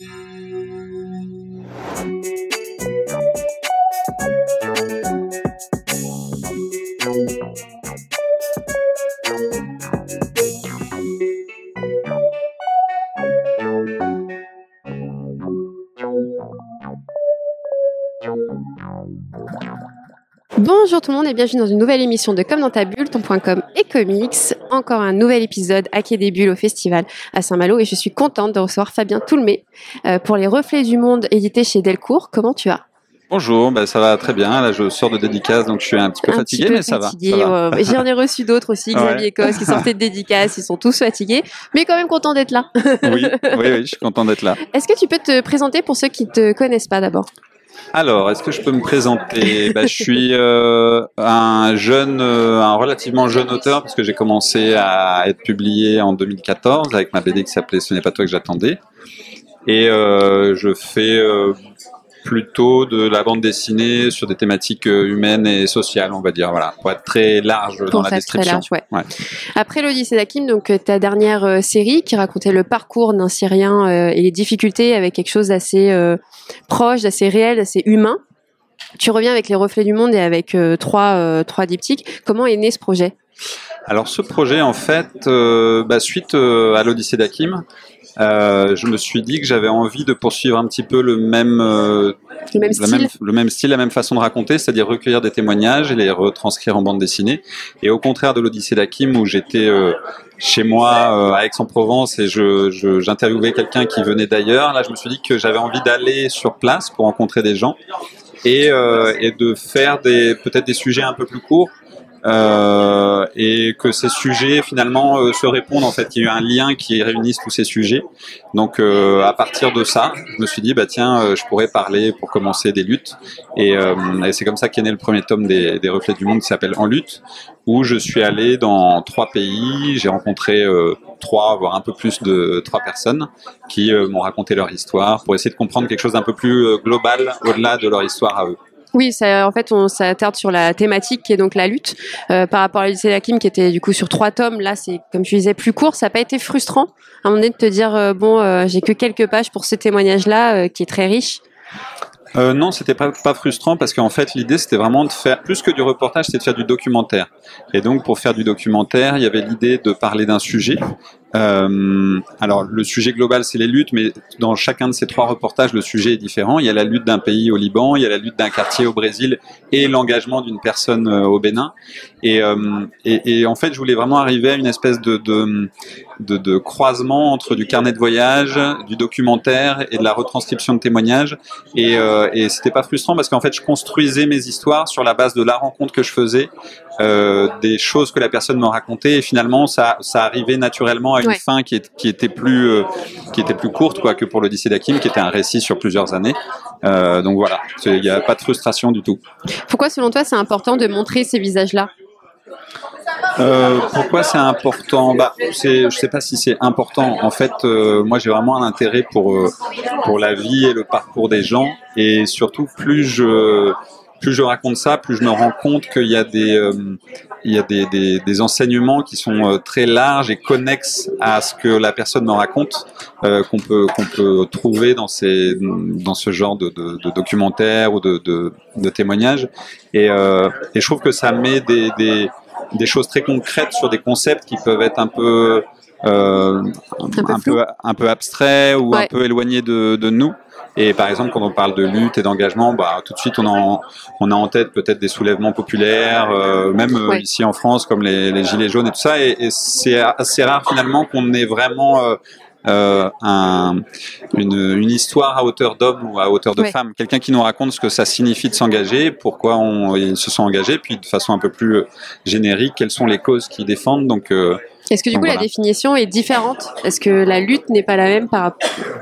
thank you Bonjour tout le monde et bienvenue dans une nouvelle émission de Comme dans ta bulle, ton.com et comics. Encore un nouvel épisode à Quai des Bulles au festival à Saint-Malo et je suis contente de recevoir Fabien Toulmé euh, pour les Reflets du Monde édité chez Delcourt. Comment tu vas? Bonjour, bah ça va très bien. Là, je sors de dédicace, donc je suis un petit peu Un fatigué, petit peu mais ça va. va. ouais. J'en ai reçu d'autres aussi, Xavier Ouais. Cos, qui sortaient de dédicace, ils sont tous fatigués, mais quand même contents d'être là. oui, oui, oui, je suis content d'être là. Est-ce que tu peux te présenter pour ceux qui te connaissent pas d'abord? Alors, est-ce que je peux me présenter? Bah, Je suis euh, un jeune, euh, un relativement jeune auteur, parce que j'ai commencé à être publié en 2014 avec ma BD qui s'appelait Ce n'est pas toi que j'attendais. Et euh, je fais plutôt de la bande dessinée sur des thématiques euh, humaines et sociales, on va dire, voilà, pour être très large dans la description. large, ouais. Ouais. Après l'Odyssée d'Hakim, donc euh, ta dernière euh, série qui racontait le parcours d'un Syrien euh, et les difficultés avec quelque chose d'assez euh, proche, d'assez réel, d'assez humain. Tu reviens avec les reflets du monde et avec euh, trois, trois diptyques. Comment est né ce projet? Alors ce projet, en fait, bah, suite à l'Odyssée d'Hakim, euh, je me suis dit que j'avais envie de poursuivre un petit peu le même, euh, Le même style même- le même style, la même façon de raconter, c'est-à-dire recueillir des témoignages et les retranscrire en bande dessinée. Et au contraire de l'Odyssée d'Hakim, où j'étais euh, chez moi euh, à Aix-en-Provence et je, je- j'interviewais quelqu'un qui venait d'ailleurs, là je me suis dit que j'avais envie d'aller sur place pour rencontrer des gens et, euh, et de faire des peut-être des sujets un peu plus courts euh, et que ces sujets finalement euh, se répondent en fait. Qu'il y a eu un lien qui réunisse tous ces sujets. Donc euh, à partir de ça je me suis dit bah tiens euh, je pourrais parler pour commencer des luttes. Et, euh, et c'est comme ça qu'est né le premier tome des, des reflets du monde qui s'appelle en lutte où je suis allé dans trois pays. J'ai rencontré trois voire un peu plus de trois personnes qui m'ont raconté leur histoire pour essayer de comprendre quelque chose d'un peu plus global au-delà de leur histoire à eux Oui, en fait, on s'attarde sur la thématique qui est donc la lutte euh, par rapport à l'Odyssée qui était du coup sur trois tomes. Là, c'est comme tu disais plus court. Ça n'a pas été frustrant à un moment donné de te dire euh, bon, euh, j'ai que quelques pages pour ce témoignage-là qui est très riche. Non, c'était pas, pas frustrant parce qu'en fait l'idée c'était vraiment de faire plus que du reportage, c'était de faire du documentaire. Et donc pour faire du documentaire, il y avait l'idée de parler d'un sujet. Euh, alors le sujet global c'est les luttes, mais dans chacun de ces trois reportages le sujet est différent. Il y a la lutte d'un pays au Liban, il y a la lutte d'un quartier au Brésil et l'engagement d'une personne euh, au Bénin. Et, euh, et, et en fait je voulais vraiment arriver à une espèce de, de, de, de croisement entre du carnet de voyage, du documentaire et de la retranscription de témoignages. Et, euh, et c'était pas frustrant parce qu'en fait, je construisais mes histoires sur la base de la rencontre que je faisais, euh, des choses que la personne me racontait, et finalement, ça, ça arrivait naturellement une Ouais. fin qui, est, qui était plus, euh, qui était plus courte, quoi, que pour l'Odyssée d'Hakim, qui était un récit sur plusieurs années. Euh, donc voilà, il n'y a pas de frustration du tout. Pourquoi, selon toi, c'est important de montrer ces visages-là? Euh, pourquoi c'est important? Bah, Je sais pas si c'est important. En fait, euh, moi j'ai vraiment un intérêt pour, euh, pour la vie et le parcours des gens. Et surtout, plus je, plus je raconte ça, plus je me rends compte qu'il y a des, il y a des, des, des enseignements qui sont euh, très larges et connexes à ce que la personne me raconte, euh, qu'on peut, qu'on peut trouver dans, ces, dans ce genre de, de, de documentaires ou de, de, de témoignages. Et, euh, et je trouve que ça met des, des, des choses très concrètes sur des concepts qui peuvent être un peu euh, un, peu un peu un peu abstraits ou un peu éloignés de, de nous. Et par exemple, quand on parle de lutte et d'engagement, bah, tout de suite, on a en, on a en tête peut-être des soulèvements populaires, euh, même euh, Ouais. ici en France, comme les, les gilets jaunes et tout ça. Et, et c'est assez rare finalement qu'on ait vraiment euh, euh, un, une, une histoire à hauteur d'homme ou à hauteur de femme. Quelqu'un qui nous raconte ce que ça signifie de s'engager, pourquoi on, ils se sont engagés, puis de façon un peu plus euh, générique, quelles sont les causes qu'ils défendent. Donc, euh, Est-ce que du coup, la définition est différente? Est-ce que la lutte n'est pas la même par,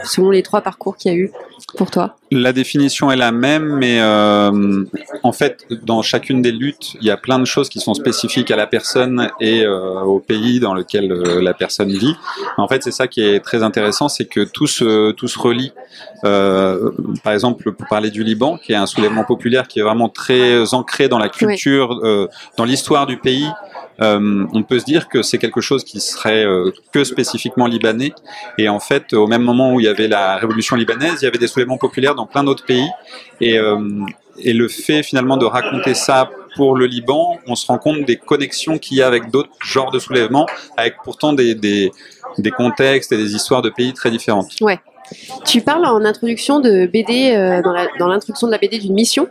selon les trois parcours qu'il y a eu pour toi? La définition est la même, mais euh, en fait, dans chacune des luttes, il y a plein de choses qui sont spécifiques à la personne et euh, au pays dans lequel euh, la personne vit. En fait, c'est ça qui est très intéressant, c'est que tout se, tout se relie. Euh, par exemple, pour parler du Liban, qui est un soulèvement populaire qui est vraiment très ancré dans la culture, euh, dans l'histoire du pays. On peut se dire que c'est quelque chose qui serait que spécifiquement libanais. Et en fait, au même moment où il y avait la révolution libanaise, il y avait des soulèvements populaires dans plein d'autres pays. Et, et le fait finalement de raconter ça pour le Liban, on se rend compte des connexions qu'il y a avec d'autres genres de soulèvements, avec pourtant des, contextes et des histoires de pays très différentes. Ouais. Tu parles en introduction de BD, euh, dans l'introduction de la BD d'une mission.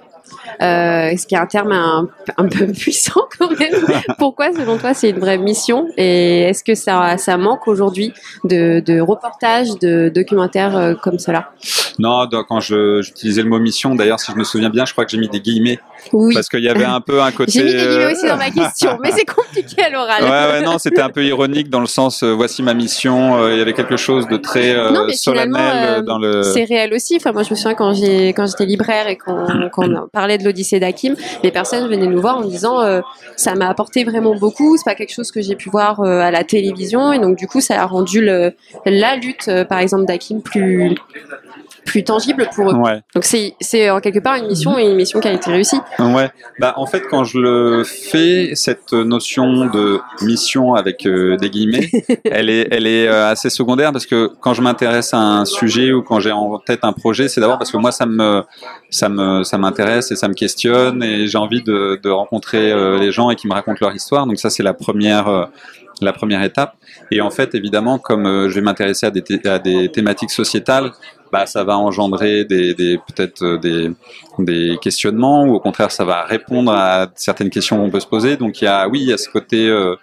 Euh, ce qui est un terme un, peu puissant quand même? Pourquoi, selon toi, c'est une vraie mission? Et est-ce que ça, ça manque aujourd'hui de, de, reportages, de documentaires euh, comme cela? Non, quand j'utilisais le mot mission, d'ailleurs, si je me souviens bien, je crois que j'ai mis des guillemets. Oui. Parce qu'il y avait un peu un côté. J'ai mis des guillemets aussi dans ma question, mais c'est compliqué à l'oral. Ouais, ouais, non, c'était un peu ironique dans le sens, voici ma mission. il y avait quelque chose de très solennel dans le. C'est réel aussi. Enfin, moi, je me souviens quand j'ai quand j'étais libraire et qu'on parlait de l'Odyssée d'Hakim, les personnes venaient nous voir en disant euh, ça m'a apporté vraiment beaucoup, c'est pas quelque chose que j'ai pu voir euh, à la télévision et donc du coup ça a rendu le, la lutte euh, par exemple d'Hakim plus plus tangible pour eux. Donc c'est c'est en quelque part une mission et une mission qui a été réussie. Ouais. Bah en fait quand je le fais cette notion de mission avec des guillemets, elle est elle est assez secondaire parce que quand je m'intéresse à un sujet ou quand j'ai en tête un projet, c'est d'abord parce que moi ça me ça me ça m'intéresse et ça me questionne et j'ai envie de, de rencontrer euh, les gens et qui me racontent leur histoire. Donc ça c'est la première euh, la première étape. Et en fait, évidemment, comme euh, je vais m'intéresser à des, à des thématiques sociétales, bah, ça va engendrer des, des peut-être des, des questionnements ou au contraire, ça va répondre à certaines questions qu'on peut se poser. Donc il y a, oui, il y a ce côté euh,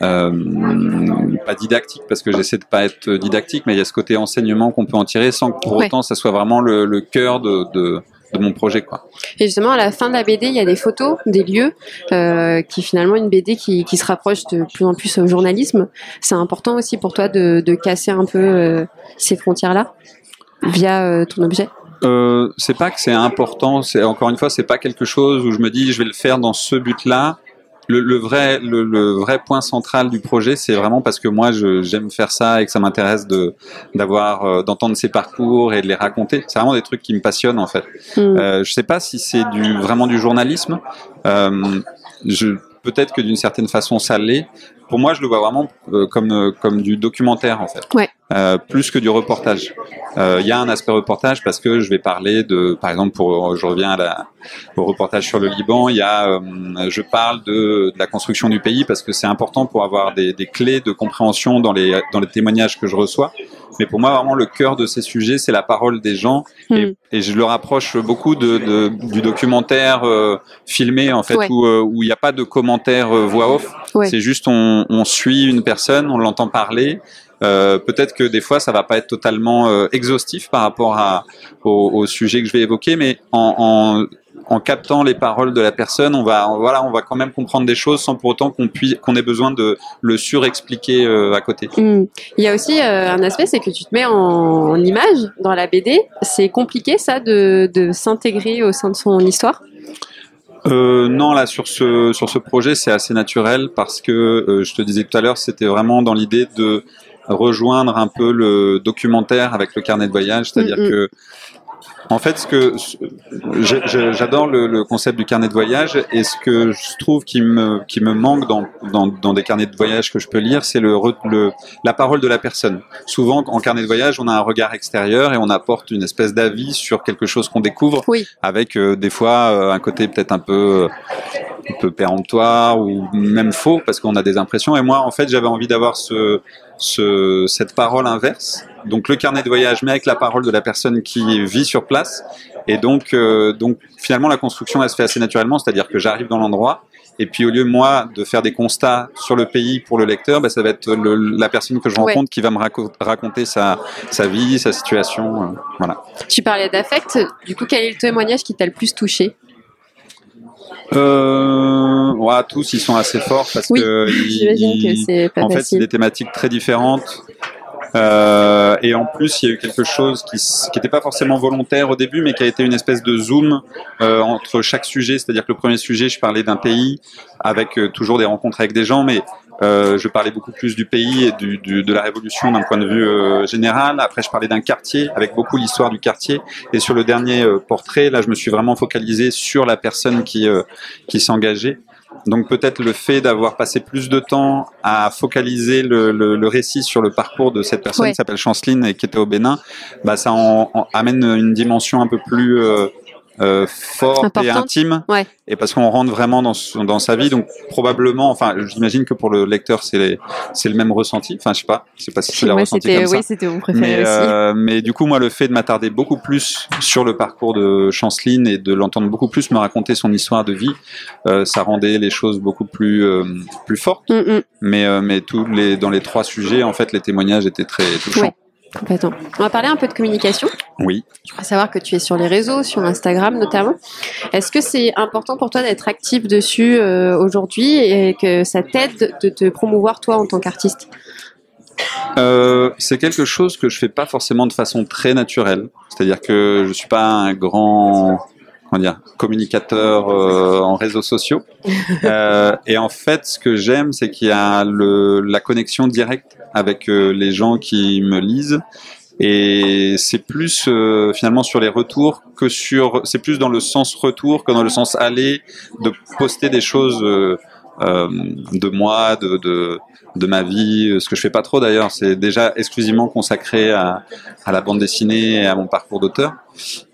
pas didactique parce que j'essaie de pas être didactique, mais il y a ce côté enseignement qu'on peut en tirer sans que pour autant ça soit vraiment le, le cœur de, de, de mon projet. Quoi. Et justement, à la fin de la BD, il y a des photos des lieux, euh, qui finalement une BD qui, qui, se rapproche de plus en plus au journalisme. C'est important aussi pour toi de, de casser un peu euh, ces frontières-là? Via euh, ton objet euh, c'est pas que c'est important, c'est encore une fois, c'est pas quelque chose où je me dis je vais le faire dans ce but-là le, le, vrai, le, le, vrai point central du projet, c'est vraiment parce que moi, j'aime faire ça et que ça m'intéresse de d'avoir euh, d'entendre ces parcours et de les raconter. C'est vraiment des trucs qui me passionnent en fait. Mm. Euh, je sais pas si c'est du vraiment du journalisme. Je peut-être que d'une certaine façon ça l'est. Pour moi, je le vois vraiment euh, comme euh, comme du documentaire en fait, ouais. Euh, plus que du reportage. Euh, il y a un aspect reportage parce que je vais parler de, par exemple, pour je reviens à la, au reportage sur le Liban, il y a, je parle de, de, la construction du pays parce que c'est important pour avoir des, des, clés de compréhension dans les dans les témoignages que je reçois. Mais pour moi, vraiment, le cœur de ces sujets, c'est la parole des gens. Et, hmm. et, je le rapproche beaucoup de, de du documentaire euh, filmé, en fait, où euh, il n'y a pas de commentaires euh, voix off. Ouais. C'est juste, on, on, suit une personne, on l'entend parler. Euh, peut-être que des fois, ça va pas être totalement exhaustif par rapport à, au, au, sujet que je vais évoquer, mais en, en en captant les paroles de la personne, on va, voilà, on va quand même comprendre des choses sans pour autant qu'on puisse, qu'on ait besoin de le surexpliquer euh, à côté. Hmm. Il y a aussi euh, un aspect, c'est que tu te mets en, image dans la BD. C'est compliqué ça de, de s'intégrer au sein de son histoire? Euh, non, là sur ce sur ce projet, c'est assez naturel parce que euh, je te disais tout à l'heure, c'était vraiment dans l'idée de rejoindre un peu le documentaire avec le carnet de voyage, c'est-à-dire mm, mm. que en fait, ce que j'adore le, le, concept du carnet de voyage et ce que je trouve qui me qui me manque dans, dans, dans des carnets de voyage que je peux lire, c'est le, le, la parole de la personne. Souvent, en carnet de voyage, on a un regard extérieur et on apporte une espèce d'avis sur quelque chose qu'on découvre, oui. avec euh, des fois euh, un côté peut-être un peu un peu péremptoire ou même faux parce qu'on a des impressions. Et moi, en fait, j'avais envie d'avoir ce, ce, cette parole inverse. Donc le carnet de voyage, mais avec la parole de la personne qui vit sur place. Et donc, euh, donc finalement, la construction, elle se fait assez naturellement, c'est-à-dire que j'arrive dans l'endroit. Et puis au lieu moi de faire des constats sur le pays pour le lecteur, bah, ça va être le, la personne que je rencontre ouais. qui va me raconter sa, sa vie, sa situation. Euh, voilà. Tu parlais d'affect. Du coup, quel est le témoignage qui t'a le plus touché? Euh, ouais, tous ils sont assez forts parce oui, que, ils, que pas en facile. fait c'est des thématiques très différentes. Euh, et en plus, il y a eu quelque chose qui n'était pas forcément volontaire au début, mais qui a été une espèce de zoom euh, entre chaque sujet. C'est-à-dire que le premier sujet, je parlais d'un pays avec euh, toujours des rencontres avec des gens, mais euh, je parlais beaucoup plus du pays et du, du, de la révolution d'un point de vue euh, général. Après, je parlais d'un quartier avec beaucoup l'histoire du quartier. Et sur le dernier euh, portrait, là, je me suis vraiment focalisé sur la personne qui, euh, qui s'engageait. Donc peut-être le fait d'avoir passé plus de temps à focaliser le, le, le récit sur le parcours de cette personne Ouais. qui s'appelle Chanceline et qui était au Bénin, bah ça en, en amène une dimension un peu plus euh, euh, forte et intime. Ouais. Et parce qu'on rentre vraiment dans, son- dans sa vie, donc probablement, enfin, j'imagine que pour le lecteur, c'est c'est le même ressenti. Enfin, je sais pas, je sais pas si c'est le ressenti comme ça. oui, c'était mon préféré Mais, aussi. euh, mais du coup, moi, le fait de m'attarder beaucoup plus sur le parcours de Chanceline et de l'entendre beaucoup plus me raconter son histoire de vie, euh, ça rendait les choses beaucoup plus euh, plus fortes. Mm, mm, Mais euh, mais tous les dans les trois sujets, en fait, les témoignages étaient très touchants. Ouais. complètement. On va parler un peu de communication. Oui. Je crois savoir que tu es sur les réseaux, sur Instagram notamment. Est-ce que c'est important pour toi d'être actif dessus euh, aujourd'hui et que ça t'aide de te promouvoir toi en tant qu'artiste? Euh, c'est quelque chose que je fais pas forcément de façon très naturelle. C'est-à-dire que je suis pas un grand comment dire communicateur euh, en réseaux sociaux. Euh, et en fait, ce que j'aime, c'est qu'il y a le, la connexion directe avec euh, les gens qui me lisent. Et c'est plus euh, finalement sur les retours que sur. C'est plus dans le sens retour que dans le sens aller de poster des choses euh, euh, de moi, de, de de ma vie, euh, ce que je fais pas trop d'ailleurs, c'est déjà exclusivement consacré à, à la bande dessinée et à mon parcours d'auteur.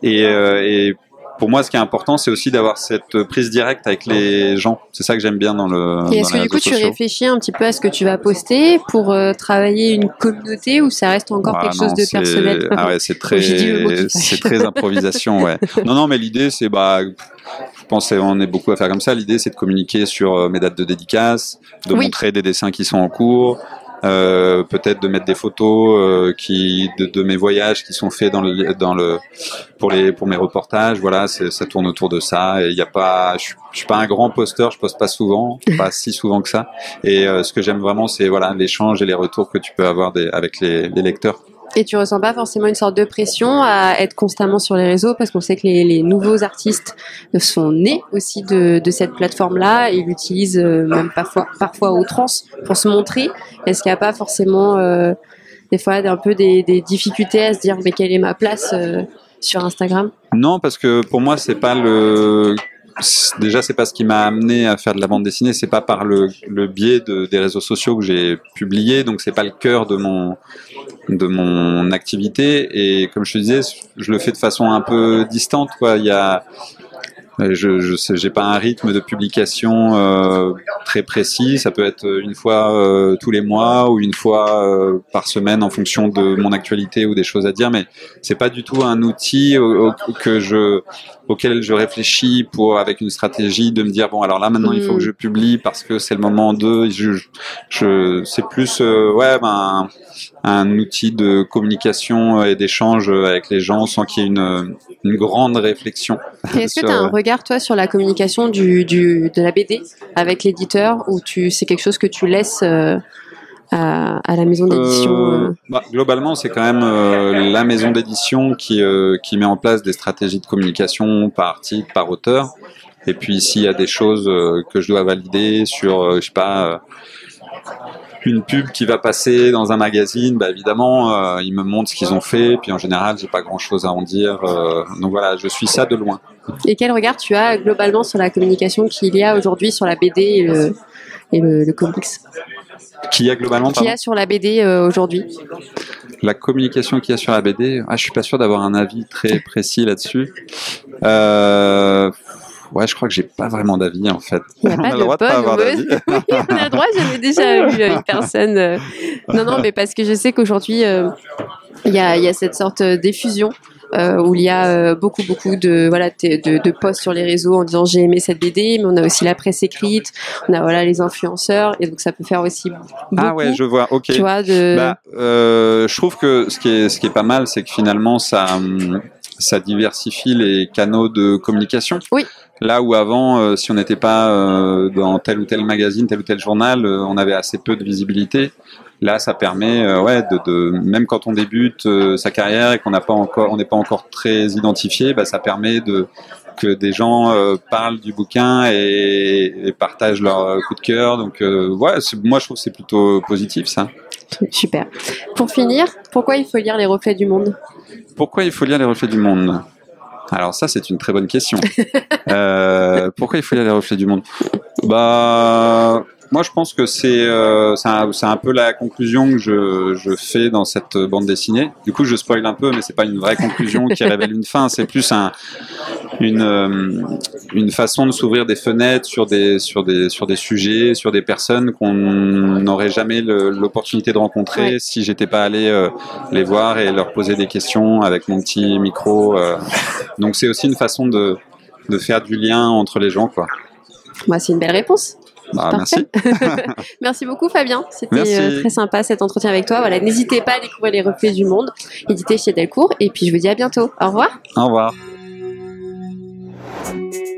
Et, euh, et pour moi, ce qui est important, c'est aussi d'avoir cette prise directe avec les gens. C'est ça que j'aime bien dans le. Et est-ce que du coup tu réfléchis un petit peu à ce que tu vas poster pour euh, travailler une communauté ou ça reste encore Ah quelque non, chose de personnel? Ah ouais, c'est très, c'est improvisation, ouais. Non, non, mais l'idée, c'est bah, je pense qu'on est beaucoup à faire comme ça. L'idée, c'est de communiquer sur euh, mes dates de dédicace, de Oui. montrer des dessins qui sont en cours. Euh, peut-être de mettre des photos euh, qui de, de mes voyages qui sont faits dans le dans le pour les pour mes reportages. Voilà ça tourne autour de ça. Et il y a pas je, je suis pas un grand posteur je poste pas souvent pas si souvent que ça. Et euh, ce que j'aime vraiment c'est voilà l'échange et les retours que tu peux avoir des, avec les, les lecteurs Et tu ressens pas forcément une sorte de pression à être constamment sur les réseaux parce qu'on sait que les, nouveaux artistes sont nés aussi de, cette plateforme-là et l'utilisent euh, même parfois, parfois outrance pour se montrer. Est-ce qu'il n'y a pas forcément euh, des fois un peu des, difficultés à se dire mais quelle est ma place euh, sur Instagram? Non, parce que pour moi, c'est pas le. Déjà, c'est pas ce qui m'a amené à faire de la bande dessinée. C'est pas par le, biais de, des réseaux sociaux que j'ai publié, donc c'est pas le cœur de mon de mon activité. Et comme je te disais, je le fais de façon un peu distante. Quoi. Il y a je j'ai pas un rythme de publication euh, très précis. Ça peut être une fois euh, tous les mois ou une fois euh, par semaine en fonction de mon actualité ou des choses à dire. Mais c'est pas du tout un outil au- au- que je auquel je réfléchis pour avec une stratégie de me dire bon alors là maintenant il faut que je publie parce que c'est le moment de je, je, c'est plus euh, ouais ben un outil de communication et d'échange avec les gens sans qu'il y ait une, une grande réflexion. Et Est-ce que sur- tu as un regard, toi, sur la communication du, du, de la BD avec l'éditeur ou tu, c'est quelque chose que tu laisses euh, à, à la maison d'édition Euh, euh, bah, globalement, c'est quand même euh, la maison d'édition qui, euh, qui met en place des stratégies de communication par article, par auteur. Et puis, s'il y a des choses euh, que je dois valider sur, euh, je sais pas, euh, une pub qui va passer dans un magazine, bah, évidemment, euh, ils me montrent ce qu'ils ont fait. Puis en général, j'ai pas grand-chose à en dire. euh, donc voilà, je suis ça de loin. Et quel regard tu as globalement sur la communication qu'il y a aujourd'hui sur la BD et le, et le, le comics? Qui y a globalement, Qu'il y a sur la BD euh, aujourd'hui? La communication qu'il y a sur la BD, ah, je suis pas sûr d'avoir un avis très précis là-dessus. Euh, ouais, je crois que j'ai pas vraiment d'avis en fait. Il n'y a On a de le droit de pas avoir d'avis. Oui, on a le droit, j'avais déjà eu une personne. euh, Non, non, mais parce que je sais qu'aujourd'hui, euh, il y, a, y a cette sorte d'effusion. euh, où il y a beaucoup beaucoup de voilà de, de, posts sur les réseaux en disant j'ai aimé cette BD mais on a aussi la presse écrite on a voilà les influenceurs et donc ça peut faire aussi beaucoup Ah ouais, je vois. Ok. tu vois de Bah, je trouve que ce qui est ce qui est pas mal, c'est que finalement ça hum, ça diversifie les canaux de communication. Oui. Là où avant, euh, si on n'était pas euh, dans tel ou tel magazine, tel ou tel journal, euh, on avait assez peu de visibilité. Là, ça permet, ouais, de, de même quand on débute sa carrière et qu'on n'a pas encore, on n'est pas encore très identifié, bah, ça permet de que des gens parlent du bouquin et, et partagent leur coup de cœur. Donc, ouais, moi je trouve que c'est plutôt positif ça. super pour finir pourquoi il faut lire les reflets du monde? Pourquoi il faut lire Les Reflets du Monde? Alors ça, c'est une très bonne question. euh, pourquoi il faut lire les reflets du monde? Bah, moi, je pense que c'est euh, un, un, peu la conclusion que je, je, fais dans cette bande dessinée. Du coup, je spoil un peu, mais c'est pas une vraie conclusion qui révèle une fin. C'est plus un, une, euh, une façon de s'ouvrir des fenêtres sur des, sur, des, sur des sujets, sur des personnes qu'on n'aurait jamais l'opportunité de rencontrer si j'étais pas allé euh, les voir et leur poser des questions avec mon petit micro. Euh. Donc, c'est aussi une façon de, de faire du lien entre les gens, quoi. Bah, c'est une belle réponse. Bah, merci. merci beaucoup Fabien. C'était euh, très sympa cet entretien avec toi. Voilà, n'hésitez pas à découvrir les reflets du monde, édité chez Delcourt. Et puis je vous dis à bientôt. Au revoir. Au revoir. Thank you.